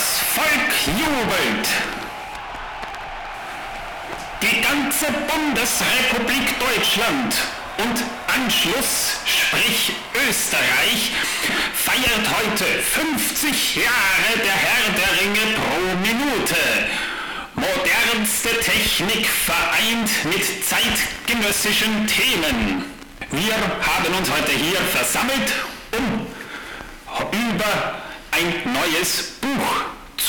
Das Volk jubelt. Die ganze Bundesrepublik Deutschland und Anschluss, sprich Österreich, feiert heute 50 Jahre der Herr der Ringe pro Minute. Modernste Technik vereint mit zeitgenössischen Themen. Wir haben uns heute hier versammelt, um über ein neues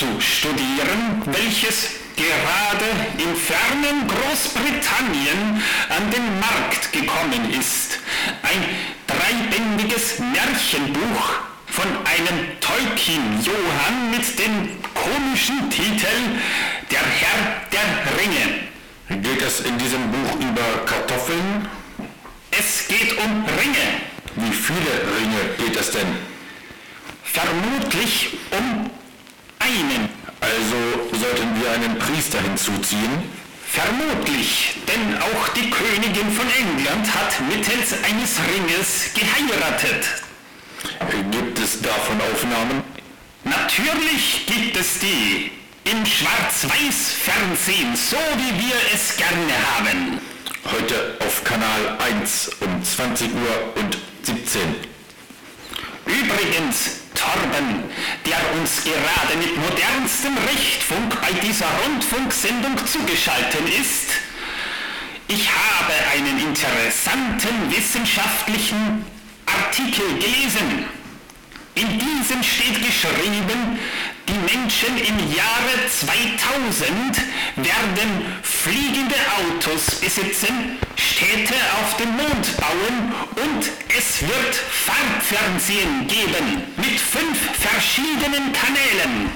zu studieren, welches gerade im fernen Großbritannien an den Markt gekommen ist. Ein dreibändiges Märchenbuch von einem Tolkien-Johann mit dem komischen Titel Der Herr der Ringe. Geht es in diesem Buch über Kartoffeln? Es geht um Ringe. Wie viele Ringe geht es denn? Vermutlich um einen. Also sollten wir einen Priester hinzuziehen? Vermutlich, denn auch die Königin von England hat mittels eines Ringes geheiratet. Gibt es davon Aufnahmen? Natürlich gibt es die. Im Schwarz-Weiß-Fernsehen, so wie wir es gerne haben. Heute auf Kanal 1 um 20 Uhr und 17. Übrigens, Torben, der uns gerade mit modernstem Richtfunk bei dieser Rundfunksendung zugeschaltet ist, ich habe einen interessanten wissenschaftlichen Artikel gelesen. In diesem steht geschrieben, die Menschen im Jahre 2000 werden fliegende Autos besitzen, Städte auf dem Mond bauen und es wird Farbfernsehen geben mit fünf verschiedenen Kanälen.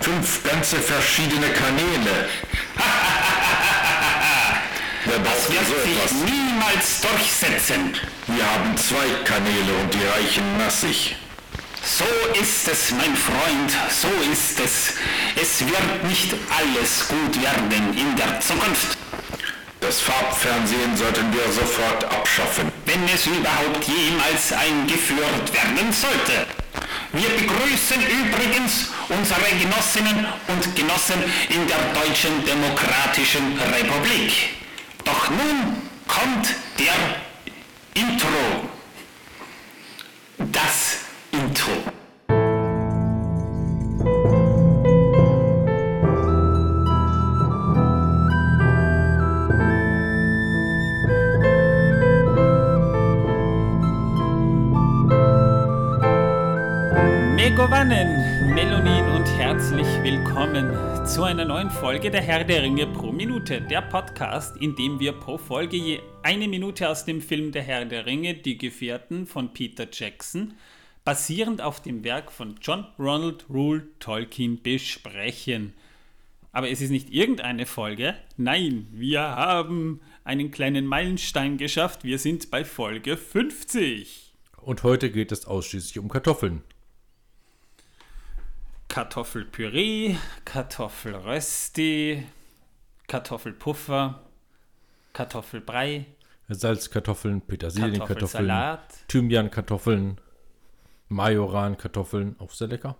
Fünf ganze verschiedene Kanäle. Das wird so sich etwas? niemals durchsetzen. Wir haben zwei Kanäle und die reichen massig. So ist es, mein Freund, so ist es. Es wird nicht alles gut werden in der Zukunft, Das Farbfernsehen sollten wir sofort abschaffen. wenn es überhaupt jemals eingeführt werden sollte. Wir begrüßen übrigens unsere Genossinnen und Genossen in der Deutschen Demokratischen Republik. Doch nun kommt der Intro. Das Intro. Megovanen, Melonin und herzlich willkommen zu einer neuen Folge der Herr der Ringe pro Minute, der Podcast, in dem wir pro Folge je eine Minute aus dem Film Der Herr der Ringe, Die Gefährten von Peter Jackson, basierend auf dem Werk von John Ronald Rule Tolkien besprechen. Aber es ist nicht irgendeine Folge, nein, wir haben einen kleinen Meilenstein geschafft, wir sind bei Folge 50. Und heute geht es ausschließlich um Kartoffeln. Kartoffelpüree, Kartoffelrösti, Kartoffelpuffer, Kartoffelbrei, Salzkartoffeln, Petersilienkartoffeln, Kartoffelsalat, Thymiankartoffeln, Majorankartoffeln, auch sehr lecker.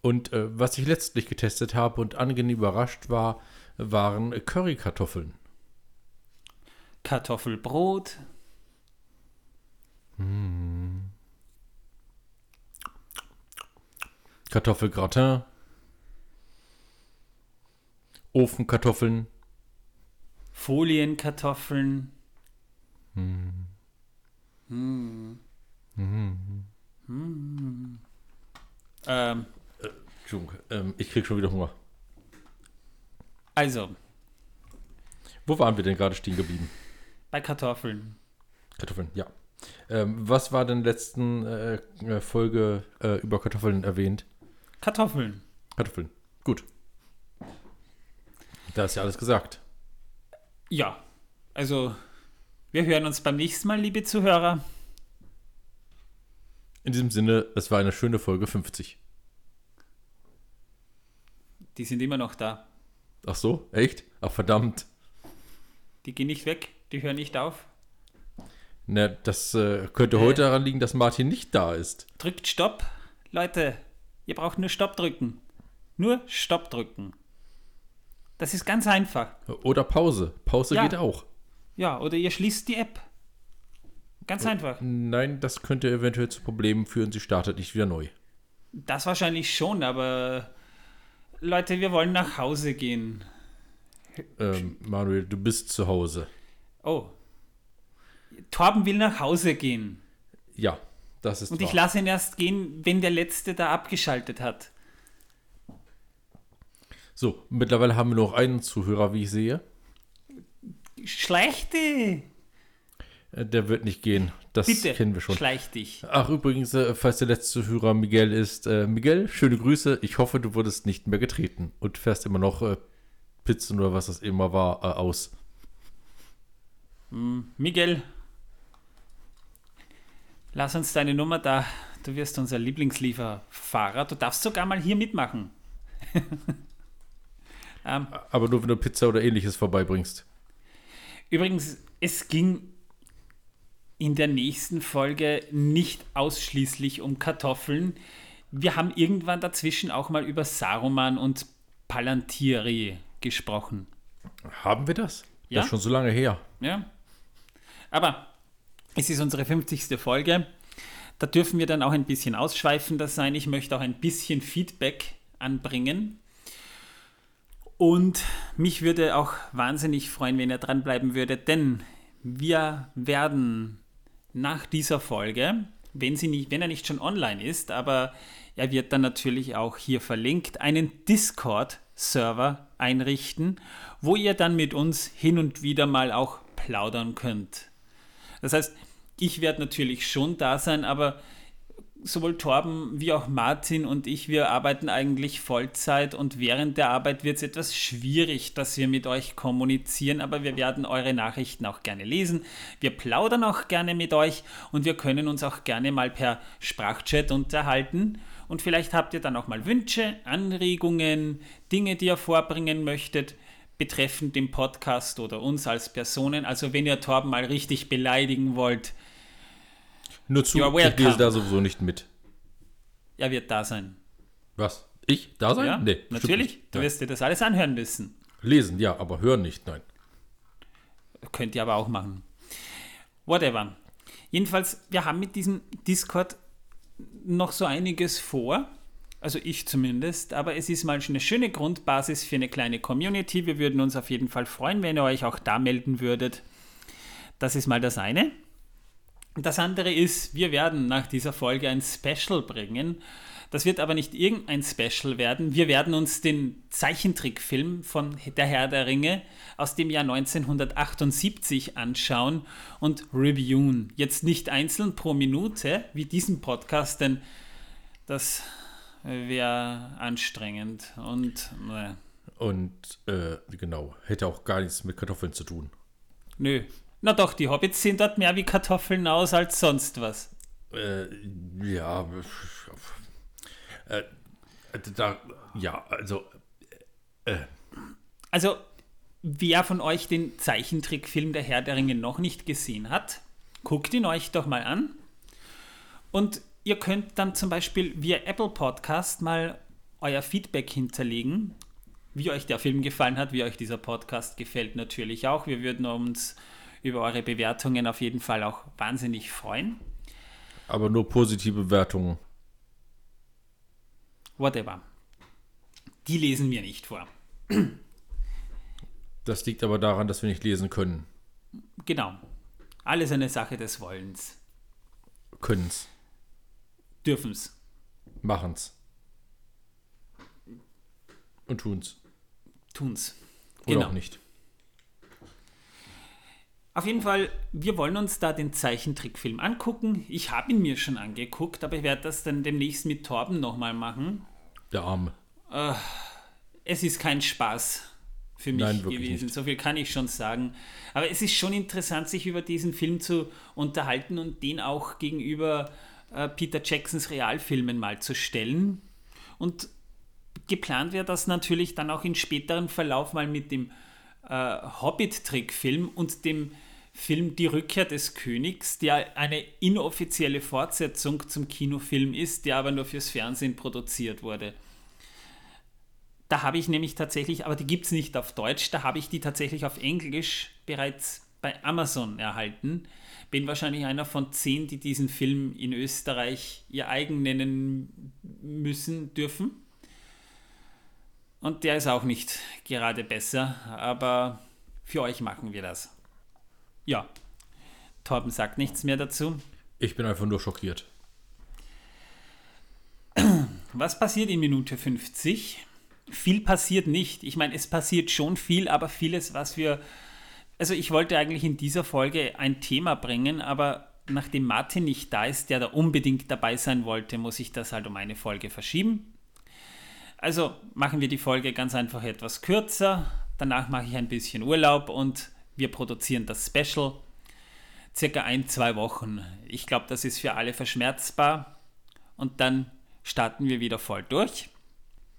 Und äh, was ich letztlich getestet habe und angenehm überrascht war, waren Currykartoffeln. Kartoffelbrot, Kartoffelgratin, Ofenkartoffeln, Folienkartoffeln, Hm. Ähm, Entschuldigung, ähm, ich krieg schon wieder Hunger. also, Wo waren wir denn gerade stehen geblieben? bei Kartoffeln. Kartoffeln, ja. Ähm, was war denn letzten äh, äh, Folge äh, über Kartoffeln erwähnt? Kartoffeln. Kartoffeln. Gut. Da ist ja alles gesagt. Ja, also, wir hören uns beim nächsten Mal, liebe Zuhörer. In diesem Sinne, es war eine schöne Folge 50. Die sind immer noch da. Ach so, echt? Ach verdammt. Die gehen nicht weg, die hören nicht auf. Na, das äh, könnte heute daran liegen, dass Martin nicht da ist. Drückt Stopp, Leute. Ihr braucht nur Stopp drücken. Nur Stopp drücken. Das ist ganz einfach. Oder Pause. Pause Ja. geht auch. Ja, oder ihr schließt die App. Ganz einfach. Nein, das könnte eventuell zu Problemen führen. Sie startet nicht wieder neu. Das wahrscheinlich schon, aber Leute, wir wollen nach Hause gehen. Ähm, Manuel, du bist zu Hause. Oh. Torben will nach Hause gehen. Ja, das ist Und wahr. ich lasse ihn erst gehen, wenn der Letzte da abgeschaltet hat. So, mittlerweile haben wir noch einen Zuhörer, wie ich sehe. Äh, Der wird nicht gehen. Das Bitte, kennen wir schon. schleich dich. Ach, übrigens, äh, falls der letzte Zuhörer Miguel ist, äh, Miguel, schöne Grüße. Ich hoffe, du wurdest nicht mehr getreten und fährst immer noch äh, Pizzen oder was das immer war äh, aus. Miguel, lass uns deine Nummer da. Du wirst unser Lieblingslieferfahrer. Du darfst sogar mal hier mitmachen. ähm, Aber nur, wenn du Pizza oder ähnliches vorbeibringst. Übrigens, es ging in der nächsten Folge nicht ausschließlich um Kartoffeln. Wir haben irgendwann dazwischen auch mal über Saruman und Palantiri gesprochen. Haben wir das? Ja. Das ist schon so lange her. Ja. Aber es ist unsere 50. Folge. Da dürfen wir dann auch ein bisschen ausschweifender sein. Ich möchte auch ein bisschen Feedback anbringen. Und mich würde auch wahnsinnig freuen, wenn ihr dranbleiben würdet, denn wir werden nach dieser Folge, wenn, sie nicht, wenn er nicht schon online ist, aber er wird dann natürlich auch hier verlinkt, einen Discord-Server einrichten, wo ihr dann mit uns hin und wieder mal auch plaudern könnt. Das heißt, ich werde natürlich schon da sein, aber sowohl Torben wie auch Martin und ich, wir arbeiten eigentlich Vollzeit und während der Arbeit wird es etwas schwierig, dass wir mit euch kommunizieren, aber wir werden eure Nachrichten auch gerne lesen. Wir plaudern auch gerne mit euch und wir können uns auch gerne mal per Sprachchat unterhalten. Und vielleicht habt ihr dann auch mal Wünsche, Anregungen, Dinge, die ihr vorbringen möchtet, betreffend den Podcast oder uns als Personen. Also wenn ihr Torben mal richtig beleidigen wollt, Nur zu, ich lese da sowieso nicht mit. er wird da sein. Was? Ich? Da sein? Ja, nee, natürlich. Du wirst dir das alles anhören müssen. Lesen, ja, aber hören nicht, nein. Könnt ihr aber auch machen. Whatever. Jedenfalls, wir haben mit diesem Discord noch so einiges vor. Also ich zumindest. Aber es ist mal schon eine schöne Grundbasis für eine kleine Community. Wir würden uns auf jeden Fall freuen, wenn ihr euch auch da melden würdet. Das ist mal das eine. Das andere ist, wir werden nach dieser Folge ein Special bringen. Das wird aber nicht irgendein Special werden. Wir werden uns den Zeichentrickfilm von Der Herr der Ringe aus dem Jahr 1978 anschauen und reviewen. Jetzt nicht einzeln pro Minute wie diesen Podcast, denn das wäre anstrengend und ne, Und, äh, genau, hätte auch gar nichts mit Kartoffeln zu tun. nö. Na doch, die Hobbits sehen dort mehr wie Kartoffeln aus als sonst was. Äh, ja, äh, da, ja, also, Also, wer von euch den Zeichentrickfilm Der Herr der Ringe noch nicht gesehen hat, guckt ihn euch doch mal an. Und ihr könnt dann zum Beispiel via Apple Podcast mal euer Feedback hinterlegen, wie euch der Film gefallen hat, wie euch dieser Podcast gefällt natürlich auch. Wir würden uns über eure Bewertungen auf jeden Fall auch wahnsinnig freuen. aber nur positive Wertungen. Whatever. Die lesen wir nicht vor. Das liegt aber daran, dass wir nicht lesen können. Genau. Alles eine Sache des Wollens. Können's, Dürfen's. machen's. Und tun's. Tun's. Oder Genau. auch nicht. Auf jeden Fall, wir wollen uns da den Zeichentrickfilm angucken. Ich habe ihn mir schon angeguckt, aber ich werde das dann demnächst mit Torben nochmal machen. Der Arme. Es ist kein Spaß für mich Nein, gewesen, nicht. so viel kann ich schon sagen. Aber es ist schon interessant, sich über diesen Film zu unterhalten und den auch gegenüber äh, Peter Jacksons Realfilmen mal zu stellen. Und geplant wäre das natürlich dann auch in späteren Verlauf mal mit dem äh, Hobbit-Trickfilm und dem Film Die Rückkehr des Königs, der eine inoffizielle Fortsetzung zum Kinofilm ist, der aber nur fürs Fernsehen produziert wurde. Da habe ich nämlich tatsächlich, aber die gibt es nicht auf Deutsch, da habe ich die tatsächlich auf Englisch bereits bei Amazon erhalten. Bin wahrscheinlich einer von zehn, die diesen Film in Österreich ihr eigen nennen müssen, dürfen. Und der ist auch nicht gerade besser, aber für euch machen wir das. Ja, Torben sagt nichts mehr dazu. Ich bin einfach nur schockiert. Was passiert in Minute 50? Viel passiert nicht. Ich meine, es passiert schon viel, aber vieles, was wir. Also, ich wollte eigentlich in dieser Folge ein Thema bringen, aber nachdem Martin nicht da ist, der da unbedingt dabei sein wollte, muss ich das halt um eine Folge verschieben. Also machen wir die Folge ganz einfach etwas kürzer. Danach mache ich ein bisschen Urlaub und wir produzieren das Special. Circa ein, zwei Wochen. Ich glaube, das ist für alle verschmerzbar. Und dann starten wir wieder voll durch.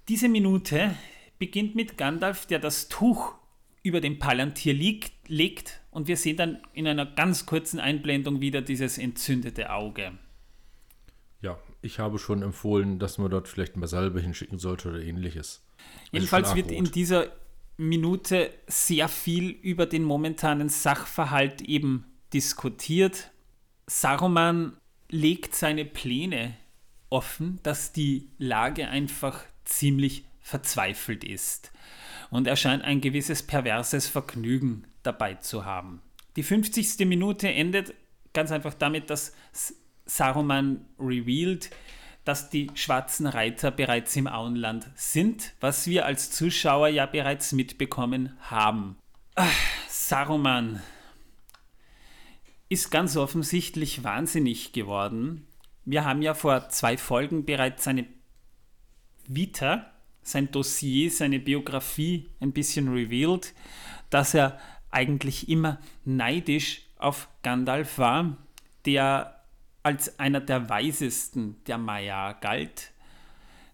Diese Minute beginnt mit Gandalf, der das Tuch über dem Palantir liegt, legt und wir sehen dann in einer ganz kurzen Einblendung wieder dieses entzündete Auge. Ja, ich habe schon empfohlen, dass man dort vielleicht mal Salbe hinschicken sollte oder ähnliches. Also Jedenfalls wird in dieser Minute sehr viel über den momentanen Sachverhalt eben diskutiert. Saruman legt seine Pläne offen, dass die Lage einfach ziemlich verzweifelt ist. Und er scheint ein gewisses perverses Vergnügen dabei zu haben. Die 50. Minute endet ganz einfach damit, dass Saruman revealed, dass die schwarzen Reiter bereits im Auenland sind, was wir als Zuschauer ja bereits mitbekommen haben. Ach, Saruman ist ganz offensichtlich wahnsinnig geworden. Wir haben ja vor zwei Folgen bereits seine Vita, sein Dossier, seine Biografie ein bisschen revealed, dass er eigentlich immer neidisch auf Gandalf war, der als einer der weisesten der Maya galt.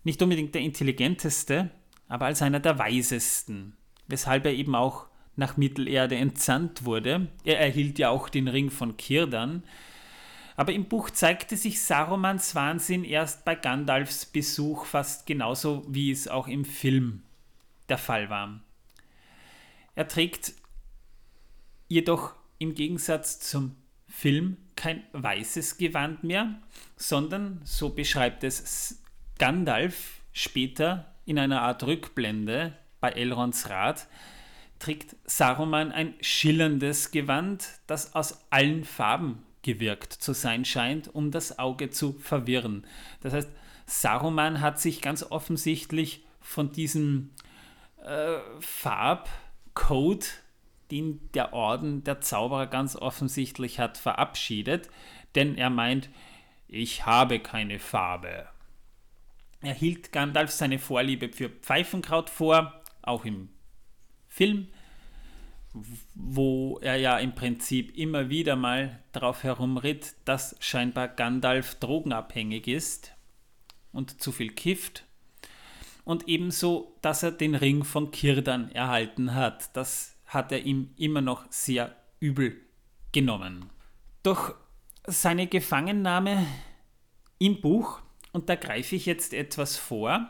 Nicht unbedingt der intelligenteste, aber als einer der weisesten, weshalb er eben auch nach Mittelerde entsandt wurde. Er erhielt ja auch den Ring von Kirdan. Aber im Buch zeigte sich Sarumans Wahnsinn erst bei Gandalfs Besuch fast genauso, wie es auch im Film der Fall war. Er trägt jedoch im Gegensatz zum Film kein weißes Gewand mehr, sondern, so beschreibt es Gandalf später in einer Art Rückblende bei Elrons Rat, trägt Saruman ein schillerndes Gewand, das aus allen Farben gewirkt zu sein scheint, um das Auge zu verwirren. Das heißt, Saruman hat sich ganz offensichtlich von diesem äh, Farbcode den der Orden der Zauberer ganz offensichtlich hat verabschiedet, denn er meint, ich habe keine Farbe. Er hielt Gandalf seine Vorliebe für Pfeifenkraut vor, auch im Film, wo er ja im Prinzip immer wieder mal darauf herumritt, dass scheinbar Gandalf drogenabhängig ist und zu viel kifft. Und ebenso, dass er den Ring von Kirdan erhalten hat. Das hat er ihm immer noch sehr übel genommen. Doch seine Gefangennahme im Buch, und da greife ich jetzt etwas vor,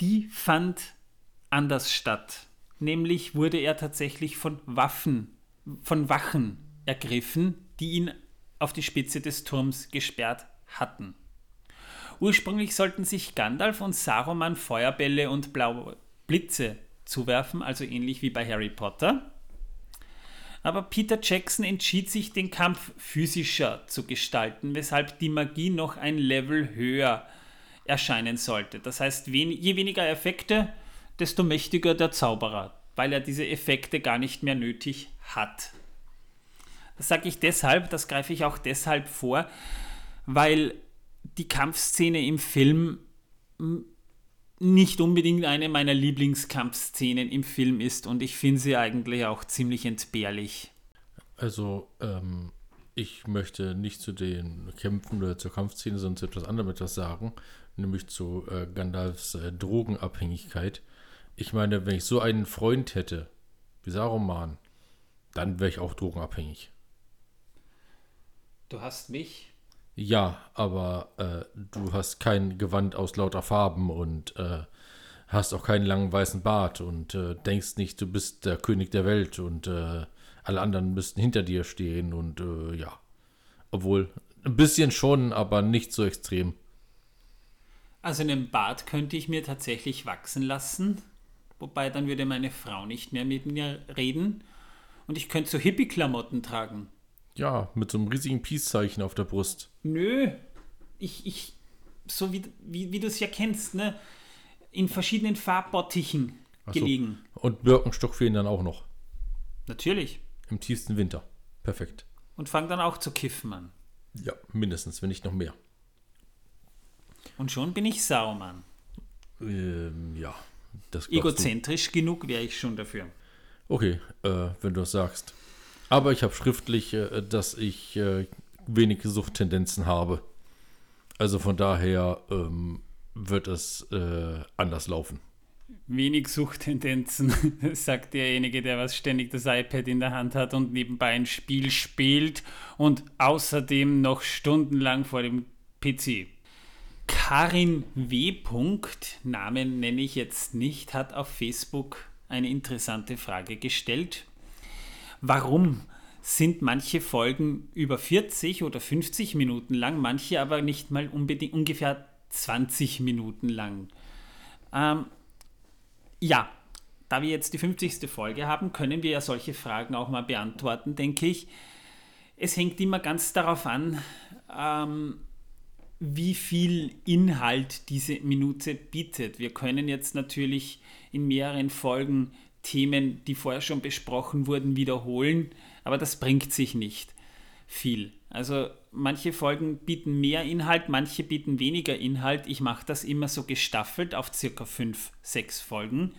die fand anders statt. Nämlich wurde er tatsächlich von Waffen, von Wachen ergriffen, die ihn auf die Spitze des Turms gesperrt hatten. Ursprünglich sollten sich Gandalf und Saruman Feuerbälle und blaue Blitze zuwerfen, also ähnlich wie bei Harry Potter. Aber Peter Jackson entschied sich, den Kampf physischer zu gestalten, weshalb die Magie noch ein Level höher erscheinen sollte. Das heißt, je weniger Effekte, desto mächtiger der Zauberer, weil er diese Effekte gar nicht mehr nötig hat. Das sage ich deshalb, das greife ich auch deshalb vor, weil die Kampfszene im Film nicht unbedingt eine meiner Lieblingskampfszenen im Film ist und ich finde sie eigentlich auch ziemlich entbehrlich. Also, ähm, ich möchte nicht zu den Kämpfen oder zur Kampfszene, sondern zu etwas anderem etwas sagen, nämlich zu äh, Gandalfs äh, Drogenabhängigkeit. Ich meine, wenn ich so einen Freund hätte, wie Saruman, dann wäre ich auch drogenabhängig. Du hast mich. Ja, aber äh, du hast kein Gewand aus lauter Farben und äh, hast auch keinen langen weißen Bart und äh, denkst nicht, du bist der König der Welt und äh, alle anderen müssten hinter dir stehen und äh, ja. Obwohl, ein bisschen schon, aber nicht so extrem. Also einen Bart könnte ich mir tatsächlich wachsen lassen, wobei dann würde meine Frau nicht mehr mit mir reden und ich könnte so Hippie-Klamotten tragen. Ja, mit so einem riesigen Peace-Zeichen auf der Brust. Nö, ich, ich, so wie, wie, wie du es ja kennst, ne? In verschiedenen Farbbottichen so. gelegen. Und Birkenstock fehlen dann auch noch. Natürlich. Im tiefsten Winter. Perfekt. Und fang dann auch zu kiffen an. Ja, mindestens, wenn nicht noch mehr. Und schon bin ich Saumann. Ähm, ja, das glaubst du. Egozentrisch genug wäre ich schon dafür. Okay, äh, wenn du das sagst. Aber ich habe schriftlich, äh, dass ich äh, wenig Suchttendenzen habe. Also von daher ähm, wird es äh, anders laufen. Wenig Suchttendenzen, sagt derjenige, der was ständig das iPad in der Hand hat und nebenbei ein Spiel spielt und außerdem noch stundenlang vor dem PC. Karin W. Namen nenne ich jetzt nicht, hat auf Facebook eine interessante Frage gestellt. Warum sind manche Folgen über 40 oder 50 Minuten lang, manche aber nicht mal unbedingt ungefähr 20 Minuten lang? Ähm, ja, da wir jetzt die 50. Folge haben, können wir ja solche Fragen auch mal beantworten, denke ich. Es hängt immer ganz darauf an, ähm, wie viel Inhalt diese Minute bietet. Wir können jetzt natürlich in mehreren Folgen Themen, die vorher schon besprochen wurden, wiederholen, aber das bringt sich nicht viel. Also manche Folgen bieten mehr Inhalt, manche bieten weniger Inhalt. Ich mache das immer so gestaffelt auf circa fünf, sechs Folgen,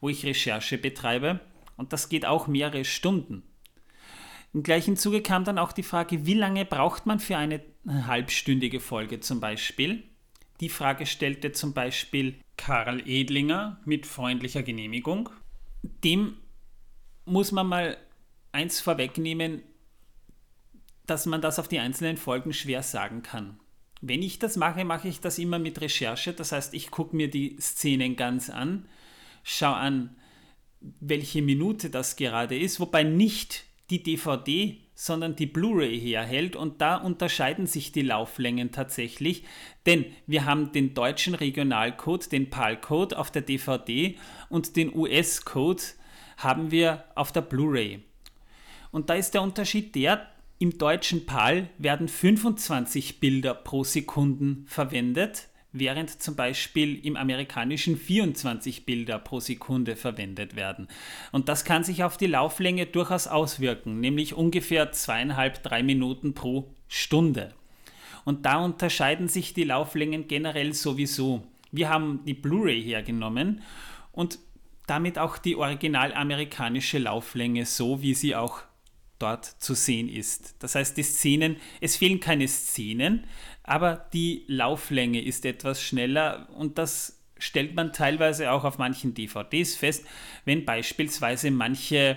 wo ich Recherche betreibe und das geht auch mehrere Stunden. Im gleichen Zuge kam dann auch die Frage, wie lange braucht man für eine halbstündige Folge zum Beispiel? Die Frage stellte zum Beispiel Karl Edlinger mit freundlicher Genehmigung. Dem muss man mal eins vorwegnehmen, dass man das auf die einzelnen Folgen schwer sagen kann. Wenn ich das mache, mache ich das immer mit Recherche. Das heißt, ich gucke mir die Szenen ganz an, schaue an, welche Minute das gerade ist, wobei nicht die DVD, sondern die Blu-ray herhält und da unterscheiden sich die Lauflängen tatsächlich, denn wir haben den deutschen Regionalcode, den PAL-Code auf der DVD und den US-Code haben wir auf der Blu-ray. Und da ist der Unterschied der, im deutschen PAL werden 25 Bilder pro Sekunden verwendet, während zum Beispiel im amerikanischen 24 Bilder pro Sekunde verwendet werden. Und das kann sich auf die Lauflänge durchaus auswirken, nämlich ungefähr zweieinhalb, drei Minuten pro Stunde. Und da unterscheiden sich die Lauflängen generell sowieso. Wir haben die Blu-ray hergenommen und damit auch die original amerikanische Lauflänge, so wie sie auch dort zu sehen ist. Das heißt, die Szenen, es fehlen keine Szenen, aber die Lauflänge ist etwas schneller und das stellt man teilweise auch auf manchen DVDs fest, wenn beispielsweise manche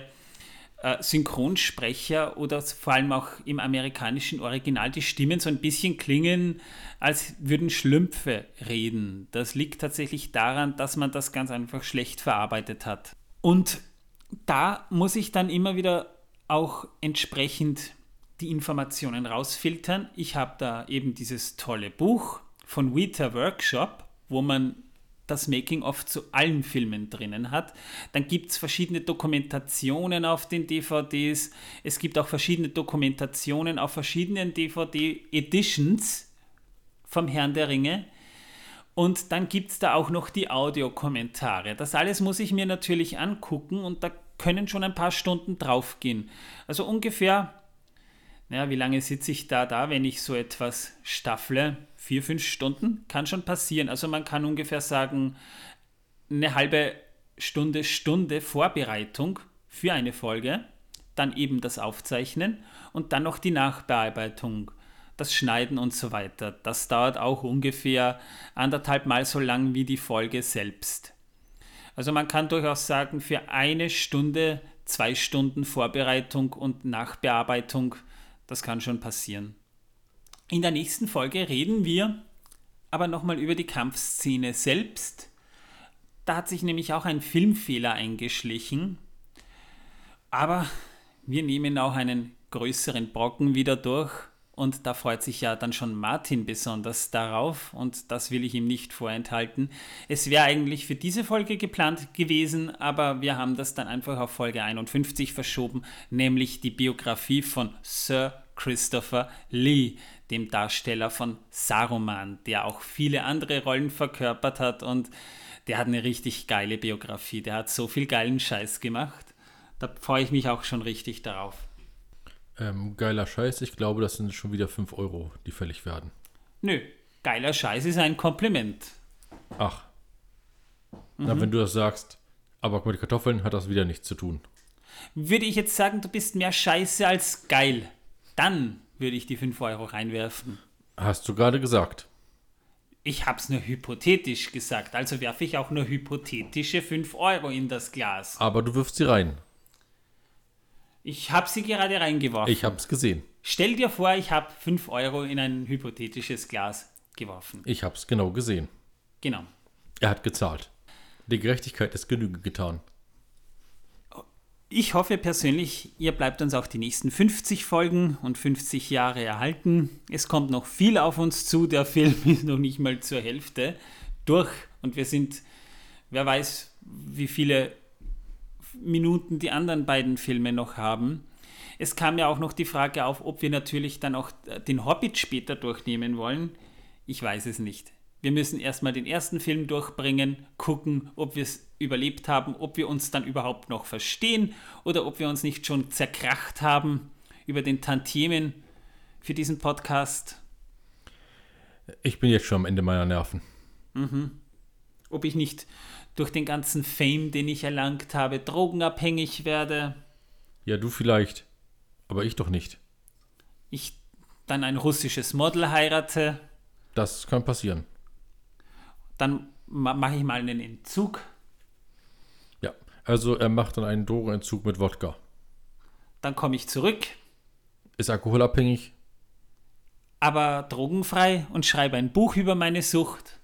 äh, Synchronsprecher oder vor allem auch im amerikanischen Original die Stimmen so ein bisschen klingen, als würden Schlümpfe reden. Das liegt tatsächlich daran, dass man das ganz einfach schlecht verarbeitet hat. Und da muss ich dann immer wieder auch entsprechend die Informationen rausfiltern. Ich habe da eben dieses tolle Buch von Weta Workshop, wo man das Making-of zu allen Filmen drinnen hat. Dann gibt es verschiedene Dokumentationen auf den DVDs. Es gibt auch verschiedene Dokumentationen auf verschiedenen DVD-Editions vom Herrn der Ringe. Und dann gibt es da auch noch die Audiokommentare. Das alles muss ich mir natürlich angucken und da können schon ein paar Stunden draufgehen. Also ungefähr, naja, wie lange sitze ich da da, wenn ich so etwas staffle? Vier, fünf Stunden kann schon passieren. Also man kann ungefähr sagen, eine halbe Stunde, Stunde Vorbereitung für eine Folge, dann eben das Aufzeichnen und dann noch die Nachbearbeitung, das Schneiden und so weiter. Das dauert auch ungefähr anderthalb Mal so lang wie die Folge selbst. Also man kann durchaus sagen, für eine Stunde zwei Stunden Vorbereitung und Nachbearbeitung, das kann schon passieren. In der nächsten Folge reden wir aber nochmal über die Kampfszene selbst. Da hat sich nämlich auch ein Filmfehler eingeschlichen. Aber wir nehmen auch einen größeren Brocken wieder durch und da freut sich ja dann schon Martin besonders darauf und das will ich ihm nicht vorenthalten. Es wäre eigentlich für diese Folge geplant gewesen, aber wir haben das dann einfach auf Folge 51 verschoben, nämlich die Biografie von Sir Christopher Lee, dem Darsteller von Saruman, der auch viele andere Rollen verkörpert hat und der hat eine richtig geile Biografie. Der hat so viel geilen Scheiß gemacht. Da freue ich mich auch schon richtig darauf. Ähm, geiler Scheiß, ich glaube, das sind schon wieder 5 Euro, die fällig werden. Nö, geiler Scheiß ist ein Kompliment. Ach. Mhm. Na, wenn du das sagst, aber mit Kartoffeln hat das wieder nichts zu tun. Würde ich jetzt sagen, du bist mehr Scheiße als geil, dann würde ich die 5 Euro reinwerfen. Hast du gerade gesagt. Ich hab's nur hypothetisch gesagt, also werfe ich auch nur hypothetische 5 Euro in das Glas. Aber du wirfst sie rein. Ich habe sie gerade reingeworfen. Ich habe es gesehen. Stell dir vor, ich habe 5 Euro in ein hypothetisches Glas geworfen. Ich habe es genau gesehen. Genau. Er hat gezahlt. Die Gerechtigkeit ist Genüge getan. Ich hoffe persönlich, ihr bleibt uns auch die nächsten 50 Folgen und 50 Jahre erhalten. Es kommt noch viel auf uns zu. Der Film ist noch nicht mal zur Hälfte durch und wir sind, wer weiß, wie viele Minuten die anderen beiden Filme noch haben. Es kam ja auch noch die Frage auf, ob wir natürlich dann auch den Hobbit später durchnehmen wollen. Ich weiß es nicht. Wir müssen erstmal den ersten Film durchbringen, gucken, ob wir es überlebt haben, ob wir uns dann überhaupt noch verstehen oder ob wir uns nicht schon zerkracht haben über den Tantiemen für diesen Podcast. Ich bin jetzt schon am Ende meiner Nerven. Mhm. Ob ich nicht durch den ganzen Fame, den ich erlangt habe, drogenabhängig werde. Ja, du vielleicht, aber ich doch nicht. Ich dann ein russisches Model heirate. Das kann passieren. Dann mache ich mal einen Entzug. Ja, also er macht dann einen Drogenentzug mit Wodka. Dann komme ich zurück. Ist alkoholabhängig. Aber drogenfrei und schreibe ein Buch über meine Sucht.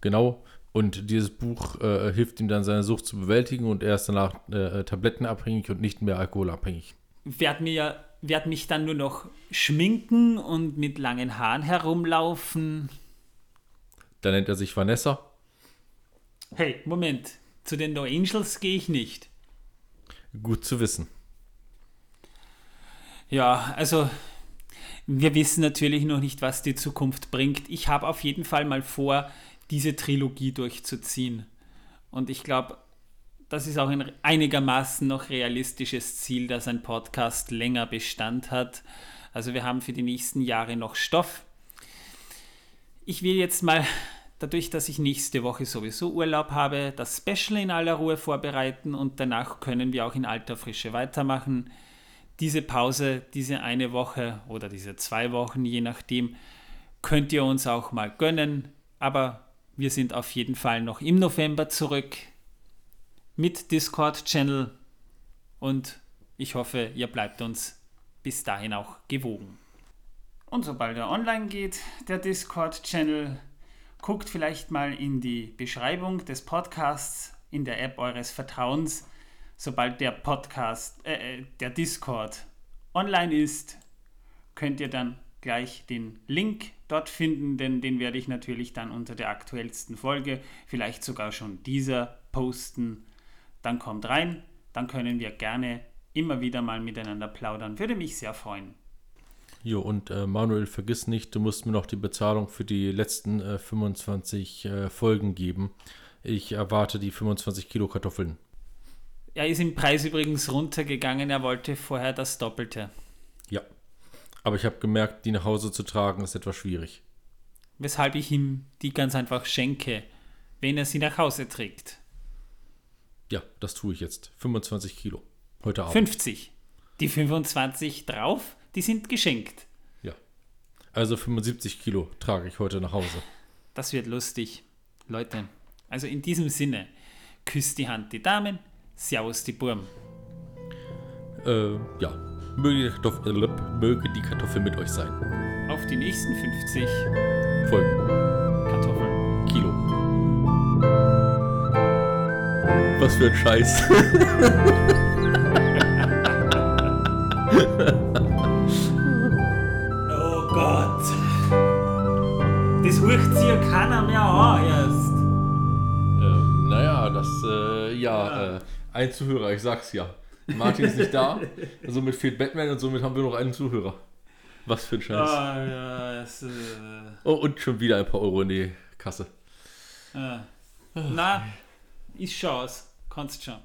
Genau. Und dieses Buch äh, hilft ihm dann, seine Sucht zu bewältigen und er ist danach äh, tablettenabhängig und nicht mehr alkoholabhängig. Werd mir werd mich dann nur noch schminken und mit langen Haaren herumlaufen. Da nennt er sich Vanessa. Hey, Moment. Zu den No Angels gehe ich nicht. Gut zu wissen. Ja, also wir wissen natürlich noch nicht, was die Zukunft bringt. Ich habe auf jeden Fall mal vor, diese Trilogie durchzuziehen. Und ich glaube, das ist auch ein einigermaßen noch realistisches Ziel, dass ein Podcast länger Bestand hat. Also wir haben für die nächsten Jahre noch Stoff. Ich will jetzt mal, dadurch, dass ich nächste Woche sowieso Urlaub habe, das Special in aller Ruhe vorbereiten und danach können wir auch in alter Frische weitermachen. Diese Pause, diese eine Woche oder diese zwei Wochen, je nachdem, könnt ihr uns auch mal gönnen. Aber wir sind auf jeden Fall noch im November zurück mit Discord-Channel und ich hoffe, ihr bleibt uns bis dahin auch gewogen. Und sobald er online geht, der Discord-Channel, guckt vielleicht mal in die Beschreibung des Podcasts in der App eures Vertrauens. Sobald der Podcast, äh, äh der Discord online ist, könnt ihr dann gleich den Link dort finden, denn den werde ich natürlich dann unter der aktuellsten Folge, vielleicht sogar schon dieser, posten. Dann kommt rein, dann können wir gerne immer wieder mal miteinander plaudern. Würde mich sehr freuen. Jo, und äh, Manuel, vergiss nicht, du musst mir noch die Bezahlung für die letzten äh, 25 äh, Folgen geben. Ich erwarte die 25 Kilo Kartoffeln. Er ist im Preis übrigens runtergegangen, er wollte vorher das Doppelte. Aber ich habe gemerkt, die nach Hause zu tragen, ist etwas schwierig. Weshalb ich ihm die ganz einfach schenke, wenn er sie nach Hause trägt. Ja, das tue ich jetzt. 25 Kilo. Heute Abend. 50. Die 25 drauf, die sind geschenkt. Ja. Also 75 Kilo trage ich heute nach Hause. Das wird lustig. Leute, also in diesem Sinne, küsst die Hand die Damen, servus die Burm. Äh, ja. Möge die, Kartoffel, äh, möge die Kartoffel mit euch sein. Auf die nächsten 50 Folgen. Kartoffeln. Kilo. Was für ein Scheiß. Oh Gott. Das hört sich ja keiner mehr an erst. ähm, naja, das, äh, ja, äh, ein Zuhörer, ich sag's ja. Martin ist nicht da, somit fehlt Batman und somit haben wir noch einen Zuhörer. Was für ein Scheiß. Ah, ja, es, äh, Oh, und schon wieder ein paar Euro in die Kasse. äh. Na, ist schon aus. Kannst schon.